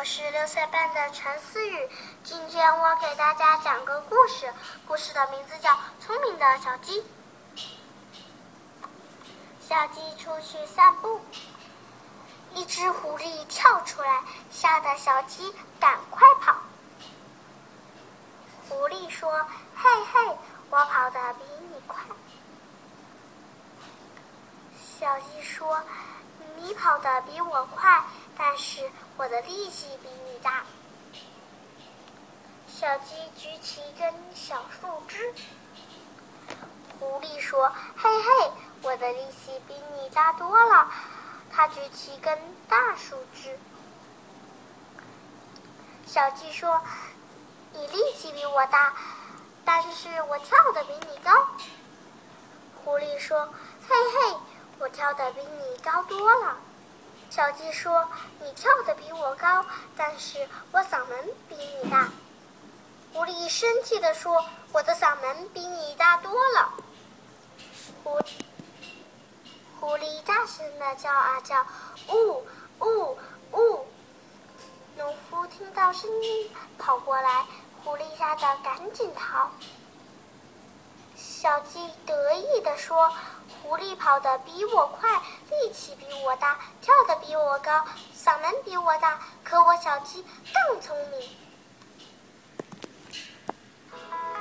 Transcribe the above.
我是六岁半的陈思雨，今天我给大家讲个故事，故事的名字叫《聪明的小鸡》。小鸡出去散步，一只狐狸跳出来，吓得小鸡赶快跑。狐狸说：“嘿嘿，我跑得比你快。”小鸡说：“你跑得比我快，但是我的力气比你大。”小鸡举起一根小树枝。狐狸说：“嘿嘿，我的力气比你大多了。”它举起一根大树枝。小鸡说：“你力气比我大，但是我跳得比你高。”狐狸说：“嘿嘿。”我跳得比你高多了，小鸡说：“你跳得比我高，但是我嗓门比你大。”狐狸生气地说：“我的嗓门比你大多了。”狐狐狸大声地叫啊叫，呜呜呜！农夫听到声音跑过来，狐狸吓得赶紧逃。小鸡得意地说。狐狸跑得比我快，力气比我大，跳得比我高，嗓门比我大，可我小鸡更聪明。